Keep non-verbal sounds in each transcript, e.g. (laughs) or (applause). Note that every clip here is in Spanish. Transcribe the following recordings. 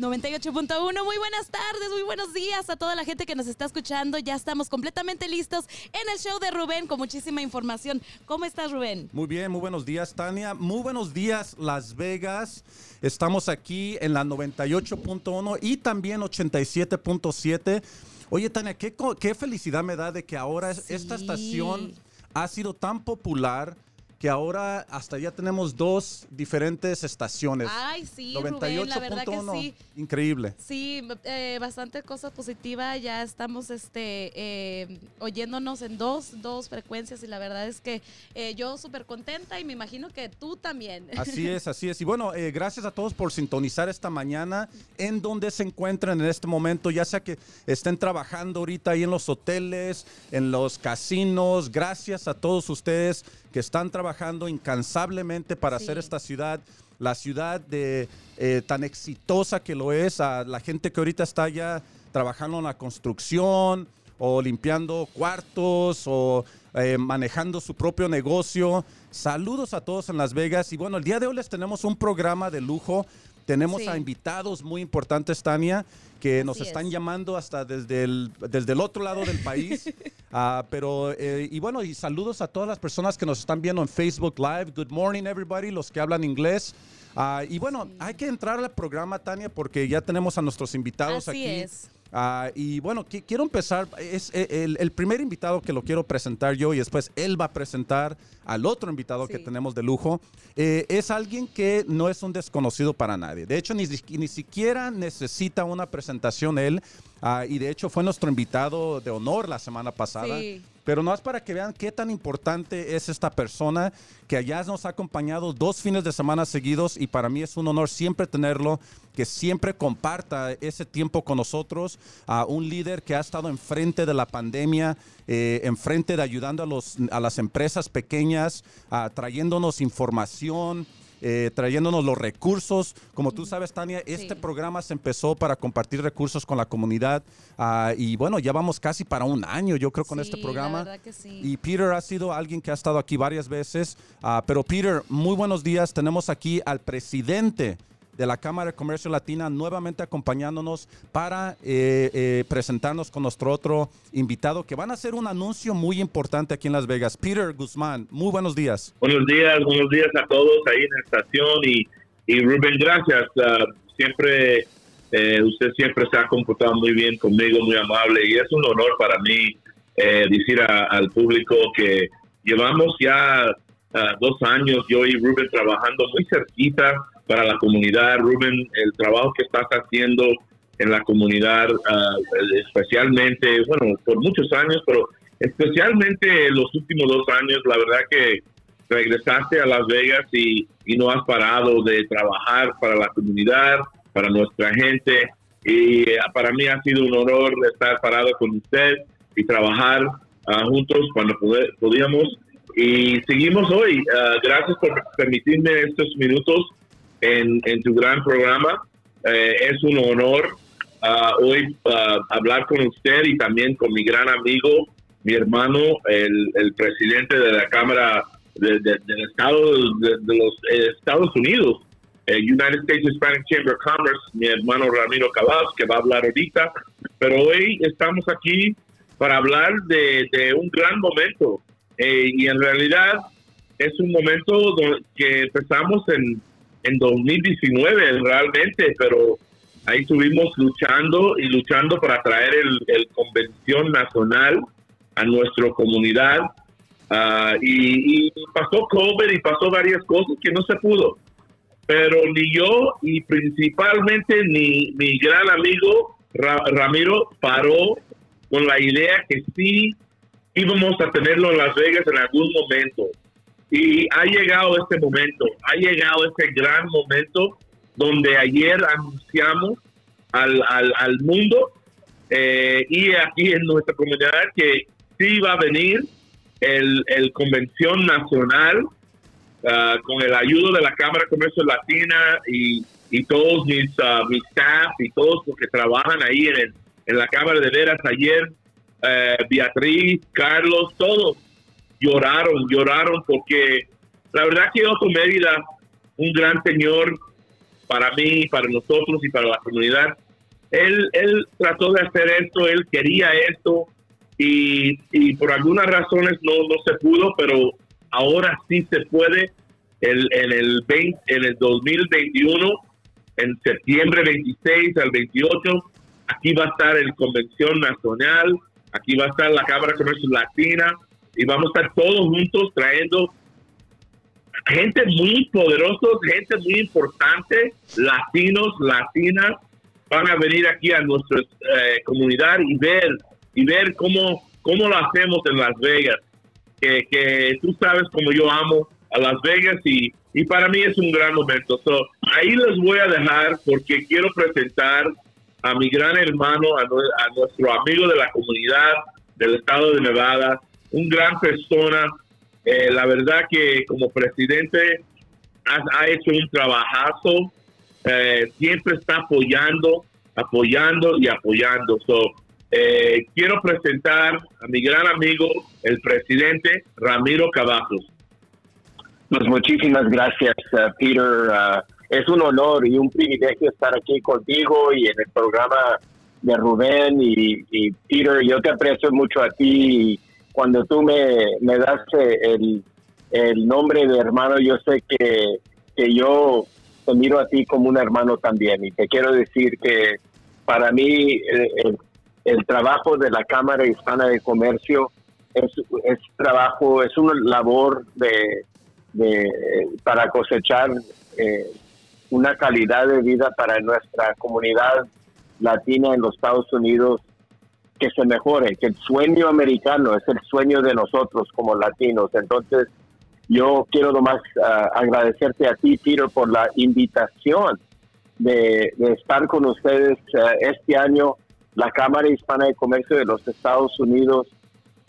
98.1, muy buenas tardes, muy buenos días a toda la gente que nos está escuchando. Ya estamos completamente listos en el show de Rubén con muchísima información. ¿Cómo estás, Rubén? Muy bien, muy buenos días, Tania. Muy buenos días, Las Vegas. Estamos aquí en la 98.1 y también 87.7. Oye, Tania, ¿qué, qué, felicidad me da de que ahora esta estación ha sido tan popular que ahora hasta ya tenemos dos diferentes estaciones. Ay, sí, 98. la verdad que sí. Increíble. Sí, eh, bastante cosa positiva. Ya estamos este, eh, oyéndonos en dos, dos frecuencias y la verdad es que eh, yo súper contenta y me imagino que tú también. Así es, así es. Y (laughs) bueno, gracias a todos por sintonizar esta mañana en donde se encuentran en este momento, ya sea que estén trabajando ahorita ahí en los hoteles, en los casinos. Gracias a todos ustedes que están trabajando incansablemente para hacer esta ciudad la ciudad de, eh, tan exitosa que lo es, a la gente que ahorita está ya trabajando en la construcción o limpiando cuartos o eh, manejando su propio negocio. Saludos a todos en Las Vegas y bueno, el día de hoy les tenemos un programa de lujo. Tenemos a invitados muy importantes, Tania que nos están llamando hasta desde el, desde el otro lado del país. (laughs) Ah, pero, eh, y bueno, y saludos a todas las personas que nos están viendo en Facebook Live. Good morning, everybody, los que hablan inglés. Ah, y bueno, hay que entrar al programa, Tania, porque ya tenemos a nuestros invitados Así aquí. Es. Ah, y bueno, quiero empezar, es eh, el, primer invitado que lo quiero presentar yo y después él va a presentar al otro invitado que tenemos de lujo. Eh, es alguien que no es un desconocido para nadie. De hecho, ni, ni siquiera necesita una presentación él. Ah, y de hecho fue nuestro invitado de honor la semana pasada. Pero no es para que vean qué tan importante es esta persona que allá nos ha acompañado dos fines de semana seguidos y para mí es un honor siempre tenerlo, que siempre comparta ese tiempo con nosotros, a un líder que ha estado enfrente de la pandemia, eh, enfrente de ayudando a, los, a las empresas pequeñas, trayéndonos información. Eh, trayéndonos los recursos. Como tú sabes, Tania, este programa se empezó para compartir recursos con la comunidad ah, y bueno, ya vamos casi para un año, yo creo, con este programa. Y Peter ha sido alguien que ha estado aquí varias veces. Ah, pero Peter, muy buenos días. Tenemos aquí al presidente de la Cámara de Comercio Latina nuevamente acompañándonos para eh, eh, presentarnos con nuestro otro invitado que van a hacer un anuncio muy importante aquí en Las Vegas. Peter Guzmán, muy buenos días. Buenos días, buenos días a todos ahí en la estación y, y Rubén, gracias. Uh, siempre, eh, usted siempre se ha comportado muy bien conmigo, muy amable y es un honor para mí decir al público que llevamos ya uh, dos años yo y Rubén trabajando muy cerquita para la comunidad. Rubén, el trabajo que estás haciendo en la comunidad, ah, especialmente, bueno, por muchos años, pero especialmente los últimos dos años, la verdad que regresaste a Las Vegas y, y no has parado de trabajar para la comunidad, para nuestra gente. Y ah, para mí ha sido un honor estar parado con usted y trabajar ah, juntos cuando podíamos. Y seguimos hoy. gracias por permitirme estos minutos en, en tu gran programa. Eh, es un honor uh, hoy uh, hablar con usted y también con mi gran amigo, mi hermano, el, presidente de la Cámara de, del Estado de, los Estados Unidos, el United States Hispanic Chamber of Commerce, mi hermano Ramiro Cabaz, que va a hablar ahorita. Pero hoy estamos aquí para hablar de, de un gran momento. Eh, y en realidad es un momento que empezamos en en 2019 realmente, pero ahí estuvimos luchando y luchando para traer el, convención nacional a nuestra comunidad. Ah, y, pasó COVID y pasó varias cosas que no se pudo. Pero ni yo y principalmente ni mi gran amigo Ramiro paró con la idea que sí íbamos a tenerlo en Las Vegas en algún momento. Y ha llegado este momento, ha llegado este gran momento donde ayer anunciamos al, al, mundo eh, y aquí en nuestra comunidad que sí va a venir el, el Convención Nacional ah, con el ayuda de la Cámara de Comercio Latina y, y todos mis, uh, mis staff y todos los que trabajan ahí en, en la Cámara de Veras ayer, eh, Beatriz, Carlos, todos lloraron, lloraron porque la verdad que Otto Mérida, un gran señor, para mí, para nosotros y para la comunidad. Él, él trató de hacer esto, él quería esto y, y por algunas razones no, no se pudo, pero ahora sí se puede. El, en, el 20, en el 2021, en septiembre 26 al 28, aquí va a estar el Convención Nacional, aquí va a estar la Cámara de Comercio Latina y vamos a estar todos juntos trayendo gente muy poderosa, gente muy importante, latinos, latinas, van a venir aquí a nuestra eh, comunidad y ver y ver cómo, cómo lo hacemos en Las Vegas. Que, que tú sabes como yo amo a Las Vegas y, y para mí es un gran momento. So, ahí les voy a dejar porque quiero presentar a mi gran hermano, a, a nuestro amigo de la comunidad del estado de Nevada, un gran persona, eh, la verdad que como presidente ha, hecho un trabajazo, eh, siempre está apoyando, apoyando y apoyando. Eh, quiero presentar a mi gran amigo, el presidente Ramiro Cavazos. Pues muchísimas gracias, uh, Peter. Uh, es un honor y un privilegio estar aquí contigo y en el programa de Rubén y, y Peter. Yo te aprecio mucho a ti cuando tú me, me das el, el, nombre de hermano, yo sé que, que yo te miro a ti como un hermano también. Y te quiero decir que para mí el, el trabajo de la Cámara Hispana de Comercio es, es trabajo, es una labor de, de para cosechar eh, una calidad de vida para nuestra comunidad latina en los Estados Unidos que se mejore, que el sueño americano es el sueño de nosotros como latinos. Entonces, yo quiero nomás ah, agradecerte a ti, Peter, por la invitación de, estar con ustedes ah, este año. La Cámara Hispana de Comercio de los Estados Unidos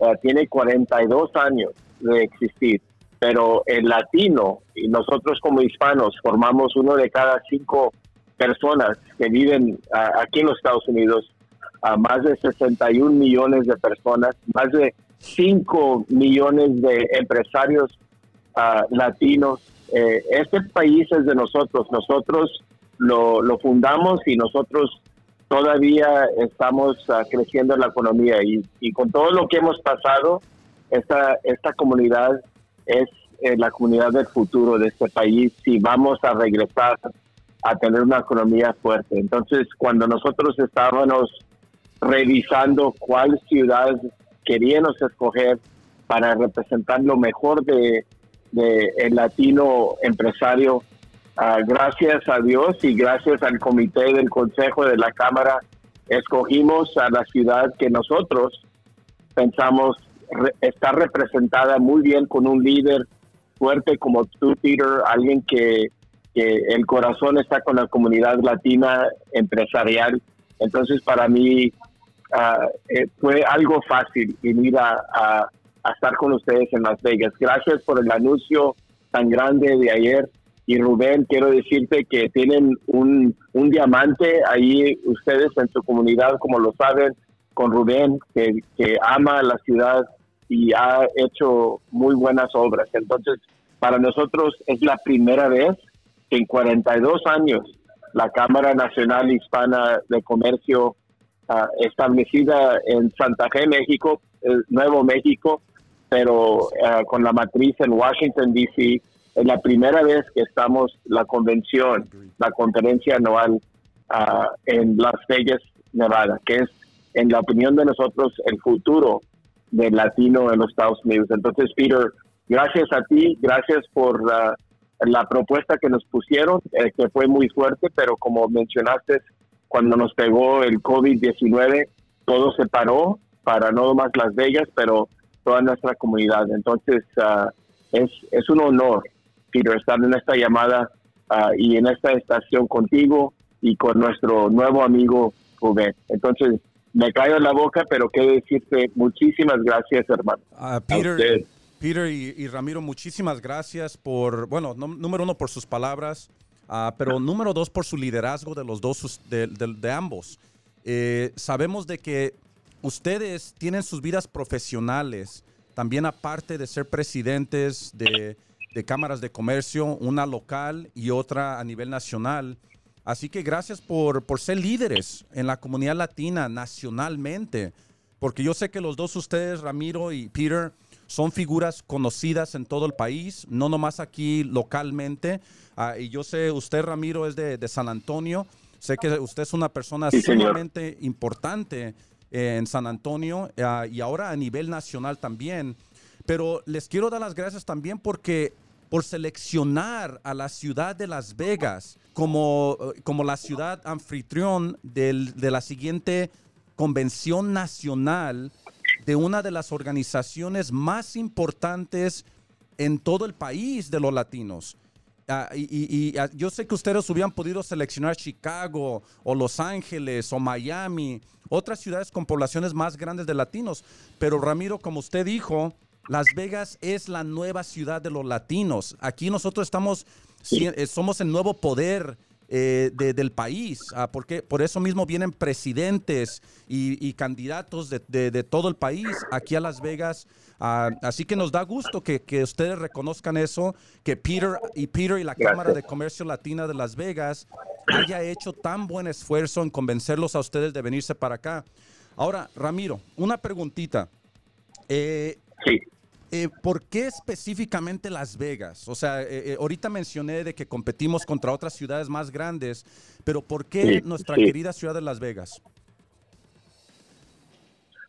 ah, tiene 42 años de existir, pero el latino y nosotros como hispanos formamos uno de cada cinco personas que viven aquí en los Estados Unidos a más de 61 millones de personas, más de 5 millones de empresarios uh, latinos. Eh, este país es de nosotros, nosotros lo, fundamos y nosotros todavía estamos uh, creciendo en la economía y, con todo lo que hemos pasado, esta, esta comunidad es eh, la comunidad del futuro de este país y vamos a regresar a tener una economía fuerte. Entonces, cuando nosotros estábamos revisando cuál ciudad queríamos escoger para representar lo mejor de, el latino empresario. Ah, gracias a Dios y gracias al comité del Consejo de la Cámara, escogimos a la ciudad que nosotros pensamos está representada muy bien con un líder fuerte como tú, Peter, alguien que, que el corazón está con la comunidad latina empresarial. Entonces, para mí, Ah, eh, fue algo fácil venir a, a, estar con ustedes en Las Vegas. Gracias por el anuncio tan grande de ayer. Y Rubén, quiero decirte que tienen un, un diamante ahí ustedes en su comunidad, como lo saben, con Rubén, que, que ama la ciudad y ha hecho muy buenas obras. Entonces, para nosotros es la primera vez que en 42 años la Cámara Nacional Hispana de Comercio establecida en Santa Fe, México, Nuevo México, pero ah, con la matriz en Washington, D.C. Es la primera vez que estamos la convención, la conferencia anual ah, en Las Vegas, Nevada, que es, en la opinión de nosotros, el futuro del latino en los Estados Unidos. Entonces, Peter, gracias a ti, gracias por la propuesta que nos pusieron, eh, que fue muy fuerte, pero como mencionaste, cuando nos pegó el COVID-19, todo se paró para no más Las Vegas, pero toda nuestra comunidad. Entonces, ah, es, es un honor, Peter, estar en esta llamada ah, y en esta estación contigo y con nuestro nuevo amigo Rubén. Entonces, me caigo en la boca, pero quiero decirte muchísimas gracias, hermano. Uh, Peter, Peter y, Ramiro, muchísimas gracias por, bueno, número uno, por sus palabras. Ah, pero número dos, por su liderazgo de los dos, de, ambos. Eh, sabemos de que ustedes tienen sus vidas profesionales, también aparte de ser presidentes de, cámaras de comercio, una local y otra a nivel nacional. Así que gracias por, por ser líderes en la comunidad latina nacionalmente, porque yo sé que los dos ustedes, Ramiro y Peter, son figuras conocidas en todo el país, no nomás aquí localmente. Ah, y yo sé, usted, Ramiro, es de, de, San Antonio. Sé que usted es una persona sumamente importante eh, en San Antonio ah, y ahora a nivel nacional también. Pero les quiero dar las gracias también porque por seleccionar a la ciudad de Las Vegas como, como la ciudad anfitrión del, de la siguiente convención nacional de una de las organizaciones más importantes en todo el país de los latinos. Ah, y, ah, yo sé que ustedes hubieran podido seleccionar Chicago o Los Ángeles o Miami, otras ciudades con poblaciones más grandes de latinos, pero Ramiro, como usted dijo, las Vegas es la nueva ciudad de los latinos. Aquí nosotros estamos, eh, somos el nuevo poder eh, del país, ah, porque por eso mismo vienen presidentes y, candidatos de, todo el país aquí a Las Vegas. Ah, así que nos da gusto que, ustedes reconozcan eso, que Peter y Peter y la Cámara de Comercio Latina de Las Vegas haya hecho tan buen esfuerzo en convencerlos a ustedes de venirse para acá. Ahora, Ramiro, una preguntita. Eh, Sí. Eh, ¿Por qué específicamente Las Vegas? O sea, eh, eh, ahorita mencioné de que competimos contra otras ciudades más grandes, pero ¿por qué nuestra querida ciudad de Las Vegas?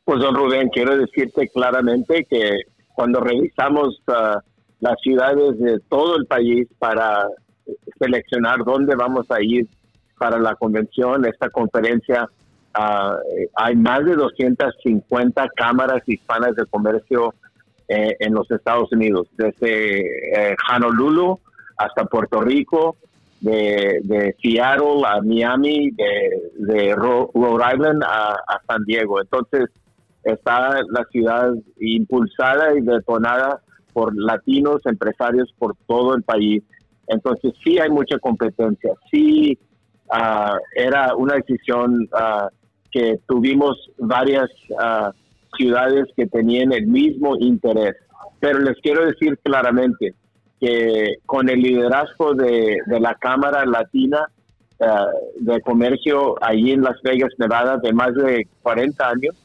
Pues, don Rubén, quiero decirte claramente que cuando revisamos uh, las ciudades de todo el país para seleccionar dónde vamos a ir para la convención, esta conferencia, uh, hay más de 250 cámaras hispanas de comercio eh, en los Estados Unidos, desde eh, Honolulu hasta Puerto Rico, de, Seattle a Miami, de, Rhode Island a, San Diego. Entonces está la ciudad impulsada y detonada por latinos, empresarios por todo el país. Entonces sí hay mucha competencia, sí ah, era una decisión ah, que tuvimos varias uh, ciudades que tenían el mismo interés. Pero les quiero decir claramente que con el liderazgo de, la Cámara Latina eh, de Comercio allí en Las Vegas, Nevada, de más de 40 años,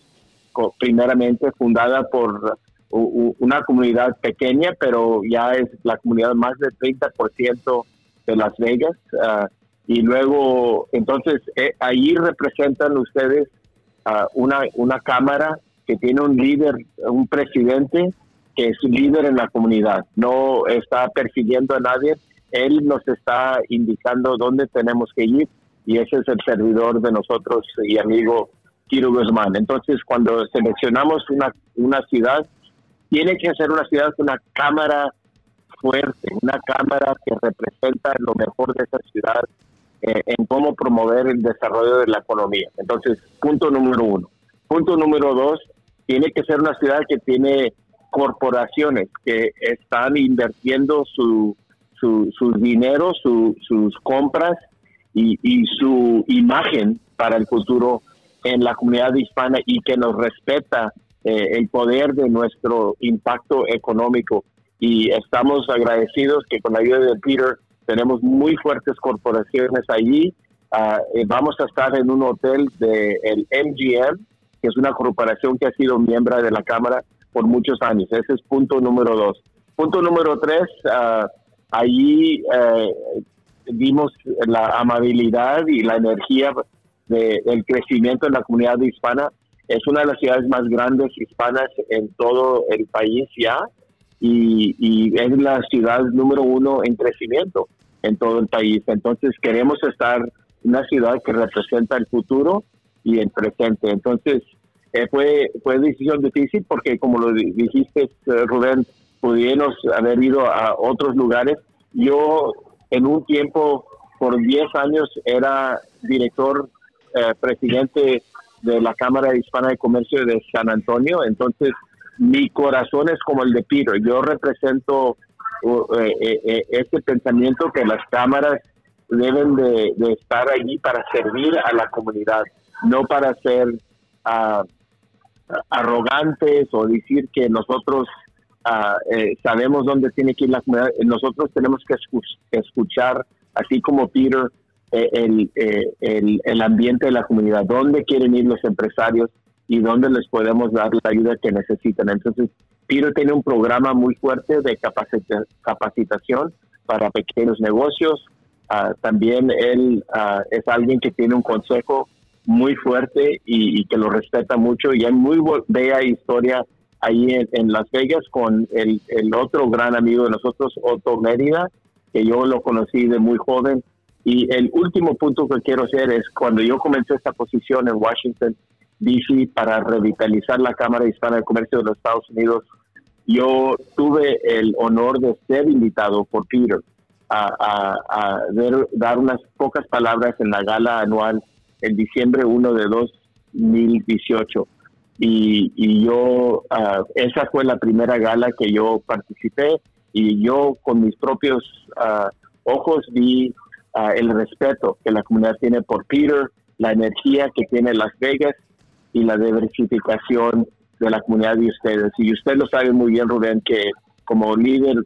primeramente fundada por una comunidad pequeña, pero ya es la comunidad más del 30% de Las Vegas. Eh, y luego, entonces, eh, representan ustedes una, una cámara que tiene un líder, un presidente que es líder en la comunidad, no está persiguiendo a nadie, él nos está indicando dónde tenemos que ir y ese es el servidor de nosotros y amigo Kiro Guzmán. Entonces, cuando seleccionamos una, una ciudad, tiene que ser una ciudad con una cámara fuerte, una cámara que representa lo mejor de esa ciudad eh, en cómo promover el desarrollo de la economía. Entonces, punto número uno. Punto número dos, tiene que ser una ciudad que tiene corporaciones que están invirtiendo su, su, dinero, sus compras y, su imagen para el futuro en la comunidad hispana y que nos respeta eh, el poder de nuestro impacto económico. Y estamos agradecidos que con la ayuda de Peter tenemos muy fuertes corporaciones allí. Eh, vamos a estar en un hotel del el MGM, es una corporación que ha sido miembro de la Cámara por muchos años. Ese es punto número dos. Punto número tres, uh, ahí eh, vimos la amabilidad y la energía del crecimiento en la comunidad hispana. Es una de las ciudades más grandes hispanas en todo el país ya y, y es la ciudad número uno en crecimiento en todo el país. Entonces queremos estar una ciudad que representa el futuro y el presente. Entonces, eh, fue, fue decisión difícil porque, como lo dijiste, eh, Rubén, pudimos haber ido a otros lugares. Yo, en un tiempo, por 10 años, era director, eh, presidente de la Cámara Hispana de Comercio de San Antonio. Entonces, mi corazón es como el de Peter. Yo represento este pensamiento que las cámaras deben de, estar allí para servir a la comunidad no para ser uh, arrogantes o decir que nosotros uh, eh, sabemos dónde tiene que ir la comunidad. Nosotros tenemos que escuchar, así como Peter, eh, el, el, el, ambiente de la comunidad, dónde quieren ir los empresarios y dónde les podemos dar la ayuda que necesitan. Entonces, Peter tiene un programa muy fuerte de capacitación para pequeños negocios. Ah, también él ah, es alguien que tiene un consejo muy fuerte y, que lo respeta mucho. Y hay muy bella historia ahí en, Las Vegas con el, el, otro gran amigo de nosotros, Otto Mérida, que yo lo conocí de muy joven. Y el último punto que quiero hacer es cuando yo comencé esta posición en Washington, D.C. para revitalizar la Cámara Hispana de Comercio de los Estados Unidos, yo tuve el honor de ser invitado por Peter a, a, dar unas pocas palabras en la gala anual en diciembre 1 de 2018. Y, y yo, ah, esa fue la primera gala que yo participé y yo con mis propios ah, ojos vi ah, el respeto que la comunidad tiene por Peter, la energía que tiene Las Vegas y la diversificación de la comunidad de ustedes. Y usted lo sabe muy bien, Rubén, que como líder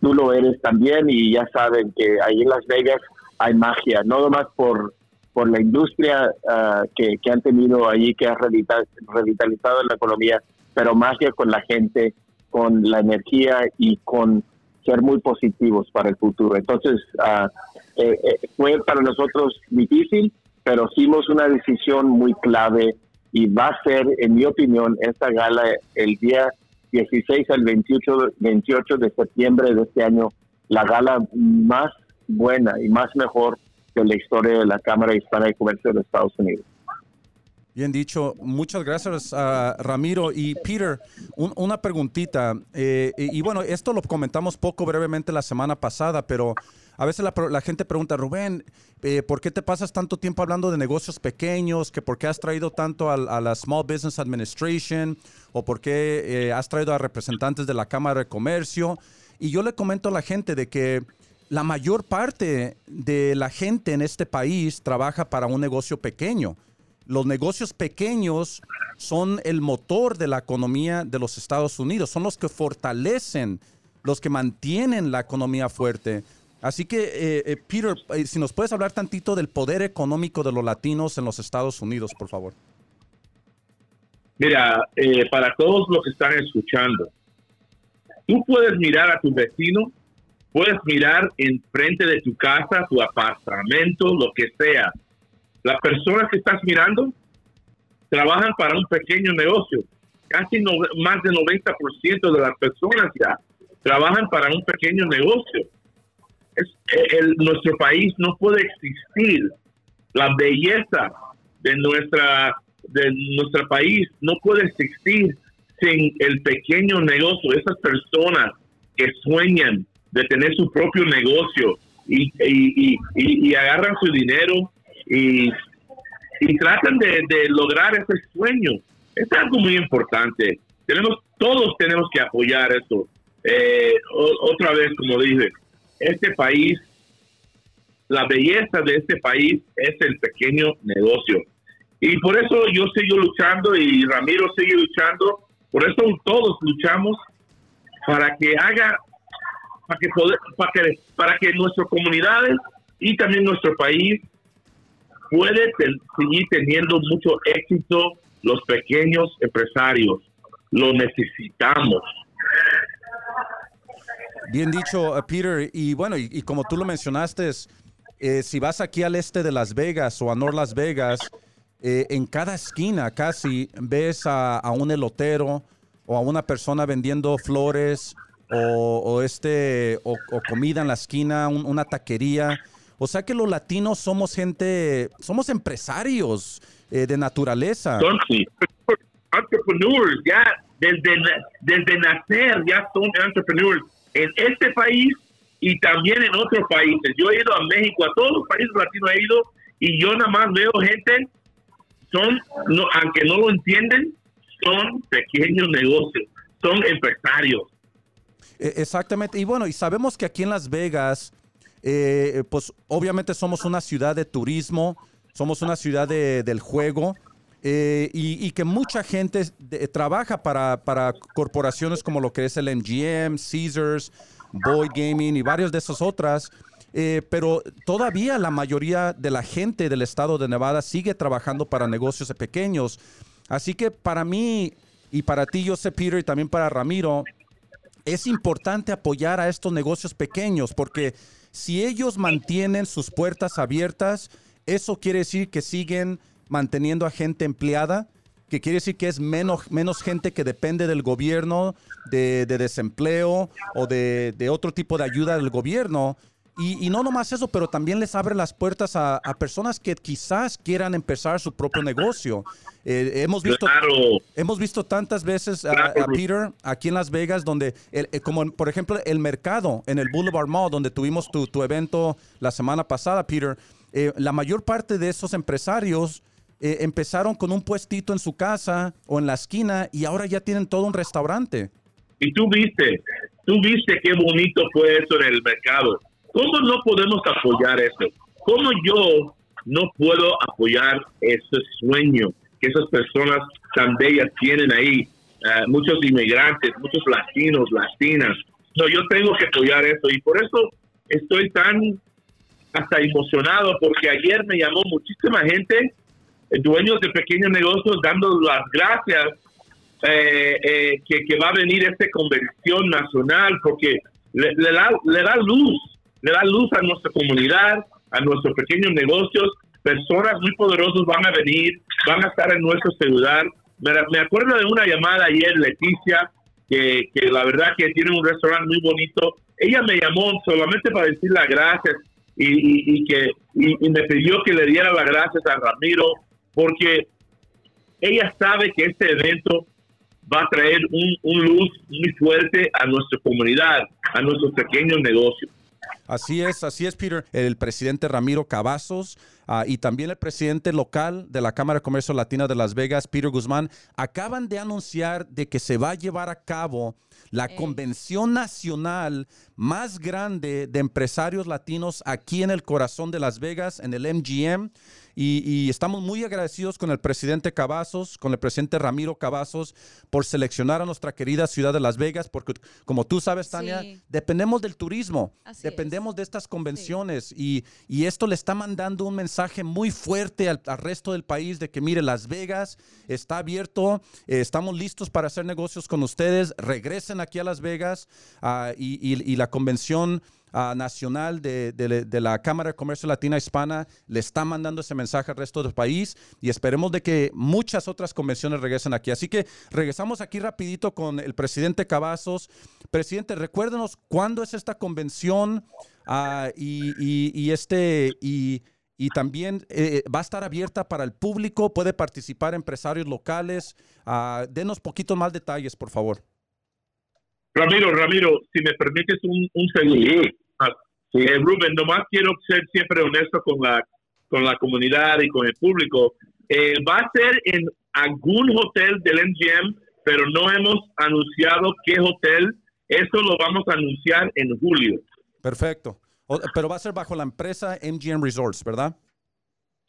tú lo eres también y ya saben que ahí en Las Vegas hay magia, no nomás por por la industria ah, que, han tenido allí, que ha revitalizado la economía, pero más que con la gente, con la energía y con ser muy positivos para el futuro. Entonces, uh, fue para nosotros difícil, pero hicimos una decisión muy clave y va a ser, en mi opinión, esta gala el día 16 al 28, 28 de septiembre de este año, la gala más buena y más mejor de la historia de la Cámara Hispana de Comercio de los Estados Unidos. Bien dicho, muchas gracias a Ramiro y Peter. una preguntita, eh, y, bueno, esto lo comentamos poco brevemente la semana pasada, pero a veces la, gente pregunta, Rubén, eh, ¿por qué te pasas tanto tiempo hablando de negocios pequeños? ¿Que ¿Por qué has traído tanto a, la Small Business Administration? ¿O por qué eh, has traído a representantes de la Cámara de Comercio? Y yo le comento a la gente de que la mayor parte de la gente en este país trabaja para un negocio pequeño. Los negocios pequeños son el motor de la economía de los Estados Unidos, son los que fortalecen, los que mantienen la economía fuerte. Así que, eh, eh, Peter, eh, si nos puedes hablar tantito del poder económico de los latinos en los Estados Unidos, por favor. Mira, para todos los que están escuchando, tú puedes mirar a tu vecino Puedes mirar enfrente de tu casa, tu apartamento, lo que sea. Las personas que estás mirando trabajan para un pequeño negocio. Casi más del 90% de las personas ya trabajan para un pequeño negocio. Es, el, nuestro país no puede existir. La belleza de nuestra de nuestro país no puede existir sin el pequeño negocio, esas personas que sueñan de tener su propio negocio y, y, y, agarran su dinero y, tratan de, lograr ese sueño. Es algo muy importante. Tenemos, todos tenemos que apoyar esto. Eh, otra vez, como dije, este país, la belleza de este país es el pequeño negocio. Y por eso yo sigo luchando y Ramiro sigue luchando. Por eso todos luchamos para que haga para que, para que, para que nuestras comunidades y también nuestro país puede seguir teniendo mucho éxito los pequeños empresarios. Lo necesitamos. Bien dicho, uh, Peter. Y bueno, y, como tú lo mencionaste, eh, si vas aquí al este de Las Vegas o a North Las Vegas, eh, en cada esquina casi ves a, a, un elotero o a una persona vendiendo flores o, este, o, comida en la esquina, una taquería. O sea que los latinos somos gente, somos empresarios eh, de naturaleza. Son entrepreneurs, ya desde, desde nacer ya son entrepreneurs en este país y también en otros países. Yo he ido a México, a todos los países latinos he ido y yo nada más veo gente, son, no, aunque no lo entienden, son pequeños negocios, son empresarios e, exactamente. Y bueno, y sabemos que aquí en Las Vegas, eh, pues obviamente somos una ciudad de turismo, somos una ciudad del juego. Eh, y, que mucha gente trabaja para, para, corporaciones como lo que es el MGM, Caesars, Boyd Gaming y varios de esas otras. eh, pero todavía la mayoría de la gente del estado de Nevada sigue trabajando para negocios pequeños. Así que para mí y para ti, yo sé, Peter, y también para Ramiro, es importante apoyar a estos negocios pequeños porque si ellos mantienen sus puertas abiertas, eso quiere decir que siguen manteniendo a gente empleada, que quiere decir que es menos, menos gente que depende del gobierno, de, desempleo o de, de, otro tipo de ayuda del gobierno. Y, no nomás eso, pero también les abre las puertas a, personas que quizás quieran empezar su propio negocio. Eh, hemos, visto, hemos visto tantas veces a, Peter aquí en Las Vegas, donde, el, eh, como por ejemplo el mercado en el Boulevard Mall, donde tuvimos tu, tu evento la semana pasada, Peter, eh, la mayor parte de esos empresarios empezaron con un puestito en su casa o en la esquina y ahora ya tienen todo un restaurante. Y tú viste, tú viste qué bonito fue eso en el mercado ¿Cómo no podemos apoyar eso? ¿Cómo yo no puedo apoyar ese sueño que esas personas tan bellas tienen ahí? Eh, muchos inmigrantes, muchos latinos, latinas. No, yo tengo que apoyar eso y por eso estoy tan hasta emocionado porque ayer me llamó muchísima gente, eh, dueños de pequeños negocios, dando las gracias eh, que, que, va a venir esta convención nacional porque le, da, le da luz le da luz a nuestra comunidad, a nuestros pequeños negocios. Personas muy poderosas van a venir, van a estar en nuestra ciudad. Me, acuerdo de una llamada ayer, Leticia, que, la verdad que tiene un restaurante muy bonito. Ella me llamó solamente para decir las gracias y, que me pidió que le diera las gracias a Ramiro porque ella sabe que este evento va a traer un, un luz muy fuerte a nuestra comunidad, a nuestros pequeños negocios. Así es, así es, Peter. El presidente Ramiro Cavazos ah, y también el presidente local de la Cámara de Comercio Latina de Las Vegas, Peter Guzmán, acaban de anunciar de que se va a llevar a cabo la convención nacional más grande de empresarios latinos aquí en el corazón de Las Vegas, en el MGM. Y, estamos muy agradecidos con el presidente Cavazos, con el presidente Ramiro Cavazos, por seleccionar a nuestra querida ciudad de Las Vegas, porque como tú sabes, Tania, dependemos del turismo, dependemos de estas convenciones y, esto le está mandando un mensaje muy fuerte al, resto del país de que, mire, Las Vegas está abierto, eh, estamos listos para hacer negocios con ustedes, regresen aquí a Las Vegas ah, y la convención nacional de, la Cámara de Comercio Latina Hispana le está mandando ese mensaje al resto del país y esperemos de que muchas otras convenciones regresen aquí. Así que regresamos aquí rapidito con el presidente Cavazos. Presidente, recuérdenos cuándo es esta convención ah, y, este y, también eh, va a estar abierta para el público, puede participar empresarios locales. Uh, denos poquitos más detalles, por favor. Ramiro, Ramiro, si me permites un, un segundo. Eh, Rubén, nomás quiero ser siempre honesto con la, con la comunidad y con el público. Eh, va a ser en algún hotel del MGM, pero no hemos anunciado qué hotel. Eso lo vamos a anunciar en julio. Perfecto. pero va a ser bajo la empresa MGM Resorts, ¿verdad?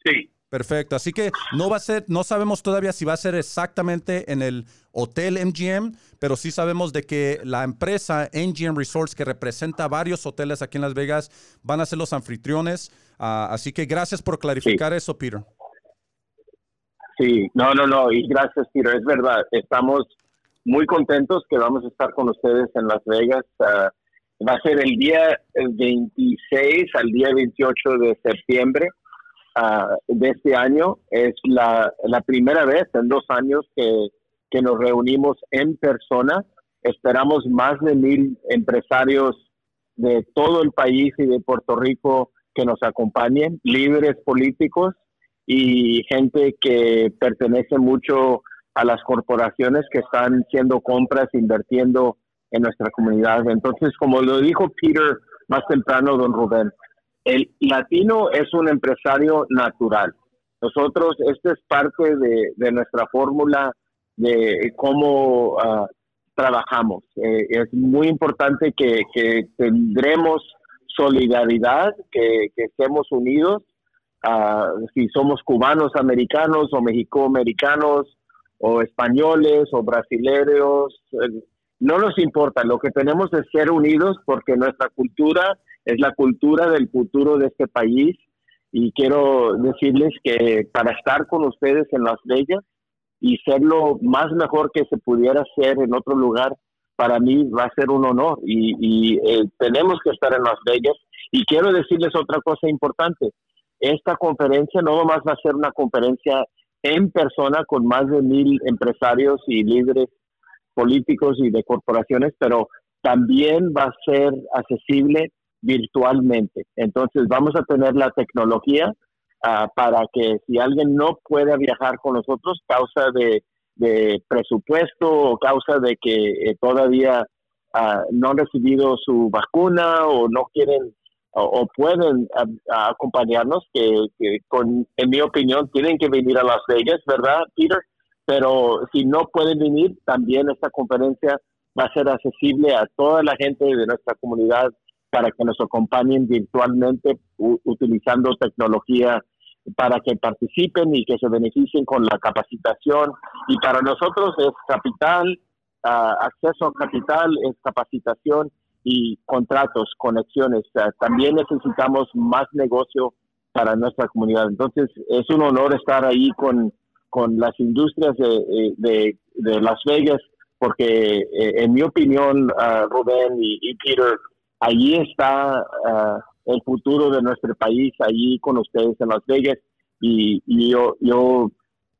Sí. Perfecto. Así que no va a ser, no sabemos todavía si va a ser exactamente en el hotel MGM, pero sí sabemos de que la empresa MGM Resorts, que representa varios hoteles aquí en Las Vegas, van a ser los anfitriones. Ah, así que gracias por clarificar eso, Peter. Sí, no, no, no, y gracias, Peter. Es verdad, estamos muy contentos que vamos a estar con ustedes en Las Vegas. Ah, va a ser el día 26 al día 28 de septiembre. Ah, de este año. Es la, la, primera vez en dos años que, que nos reunimos en persona. Esperamos más de mil empresarios de todo el país y de Puerto Rico que nos acompañen, líderes políticos y gente que pertenece mucho a las corporaciones que están haciendo compras, invirtiendo en nuestra comunidad. Entonces, como lo dijo Peter más temprano, don Rubén, el latino es un empresario natural. Nosotros, esta es parte de, nuestra fórmula de cómo ah, trabajamos. Eh, es muy importante que, tendremos solidaridad, que, estemos unidos. Ah, si somos cubanos americanos o mexicoamericanos o españoles o brasileños, eh, no nos importa. Lo que tenemos es ser unidos porque nuestra cultura es la cultura del futuro de este país y quiero decirles que para estar con ustedes en Las Vegas y ser lo más mejor que se pudiera hacer en otro lugar, para mí va a ser un honor y, eh, tenemos que estar en Las Vegas. Y quiero decirles otra cosa importante. Esta conferencia no nomás va a ser una conferencia en persona con más de mil empresarios y líderes políticos y de corporaciones, pero también va a ser accesible virtualmente. Entonces vamos a tener la tecnología ah, para que si alguien no puede viajar con nosotros, causa de, presupuesto o causa de que eh, todavía ah, no han recibido su vacuna o no quieren o, pueden acompañarnos, que, con, en mi opinión tienen que venir a Las Vegas, ¿verdad, Peter? Pero si no pueden venir, también esta conferencia va a ser accesible a toda la gente de nuestra comunidad para que nos acompañen virtualmente utilizando tecnología para que participen y que se beneficien con la capacitación. Y para nosotros es capital, ah, acceso a capital, es capacitación y contratos, conexiones. también necesitamos más negocio para nuestra comunidad. Entonces, es un honor estar ahí con, con las industrias de, de, de Las Vegas, porque eh, en mi opinión, uh, Rubén y, Peter, allí está uh, el futuro de nuestro país, allí con ustedes en Las Vegas, y, yo, yo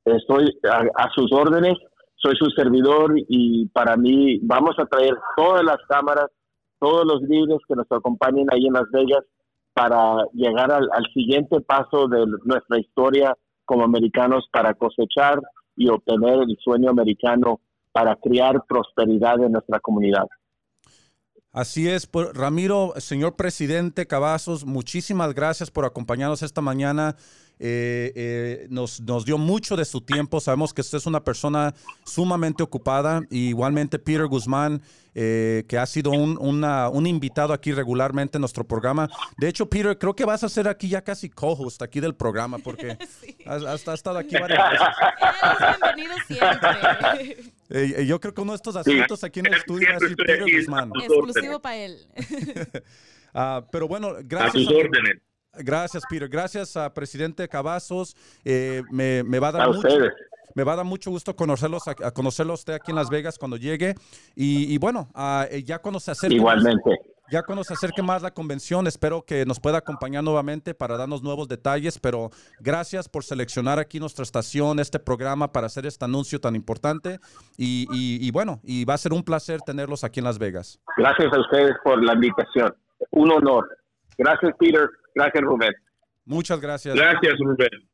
estoy a, sus órdenes, soy su servidor y para mí vamos a traer todas las cámaras, todos los líderes que nos acompañen ahí en Las Vegas para llegar al, al siguiente paso de nuestra historia como americanos para cosechar y obtener el sueño americano para crear prosperidad en nuestra comunidad. Así es, Ramiro, señor presidente Cavazos, muchísimas gracias por acompañarnos esta mañana. Eh, eh, nos, nos, dio mucho de su tiempo. Sabemos que usted es una persona sumamente ocupada. igualmente Peter Guzmán, eh, que ha sido un, un, invitado aquí regularmente en nuestro programa. De hecho, Peter, creo que vas a ser aquí ya casi co-host aquí del programa, porque (laughs) has, estado aquí (laughs) varias veces. bienvenido siempre. Yo creo que uno de estos asientos aquí en el estudio va a ser Peter Guzmán. Exclusivo para él. (laughs) Ah, pero bueno, gracias. A sus órdenes. Gracias, Peter. Gracias a presidente Cavazos. Eh, me, va a dar mucho, me va a dar mucho gusto conocerlos, a, conocerlo usted aquí en Las Vegas cuando llegue. Y, bueno, eh, ya cuando se acerque. Igualmente. Ya cuando se acerque más la convención, espero que nos pueda acompañar nuevamente para darnos nuevos detalles, pero gracias por seleccionar aquí nuestra estación, este programa para hacer este anuncio tan importante y, y bueno, y va a ser un placer tenerlos aquí en Las Vegas. Gracias a ustedes por la invitación. Un honor. Gracias, Peter. Gracias, Rubén. Muchas gracias. Gracias, Rubén.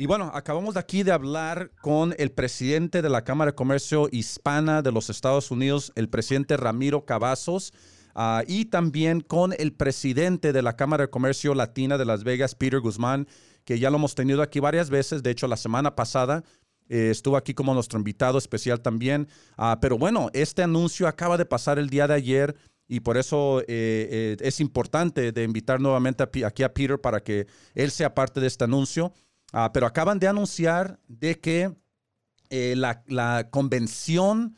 Y bueno, acabamos de aquí de hablar con el presidente de la Cámara de Comercio Hispana de los Estados Unidos, el presidente Ramiro Cavazos, ah, y también con el presidente de la Cámara de Comercio Latina de Las Vegas, Peter Guzmán, que ya lo hemos tenido aquí varias veces. De hecho, la semana pasada eh, estuvo aquí como nuestro invitado especial también. Ah, pero bueno, este anuncio acaba de pasar el día de ayer y por eso eh, eh, es importante de invitar nuevamente aquí a Peter para que él sea parte de este anuncio. Ah, pero acaban de anunciar de que eh, la, convención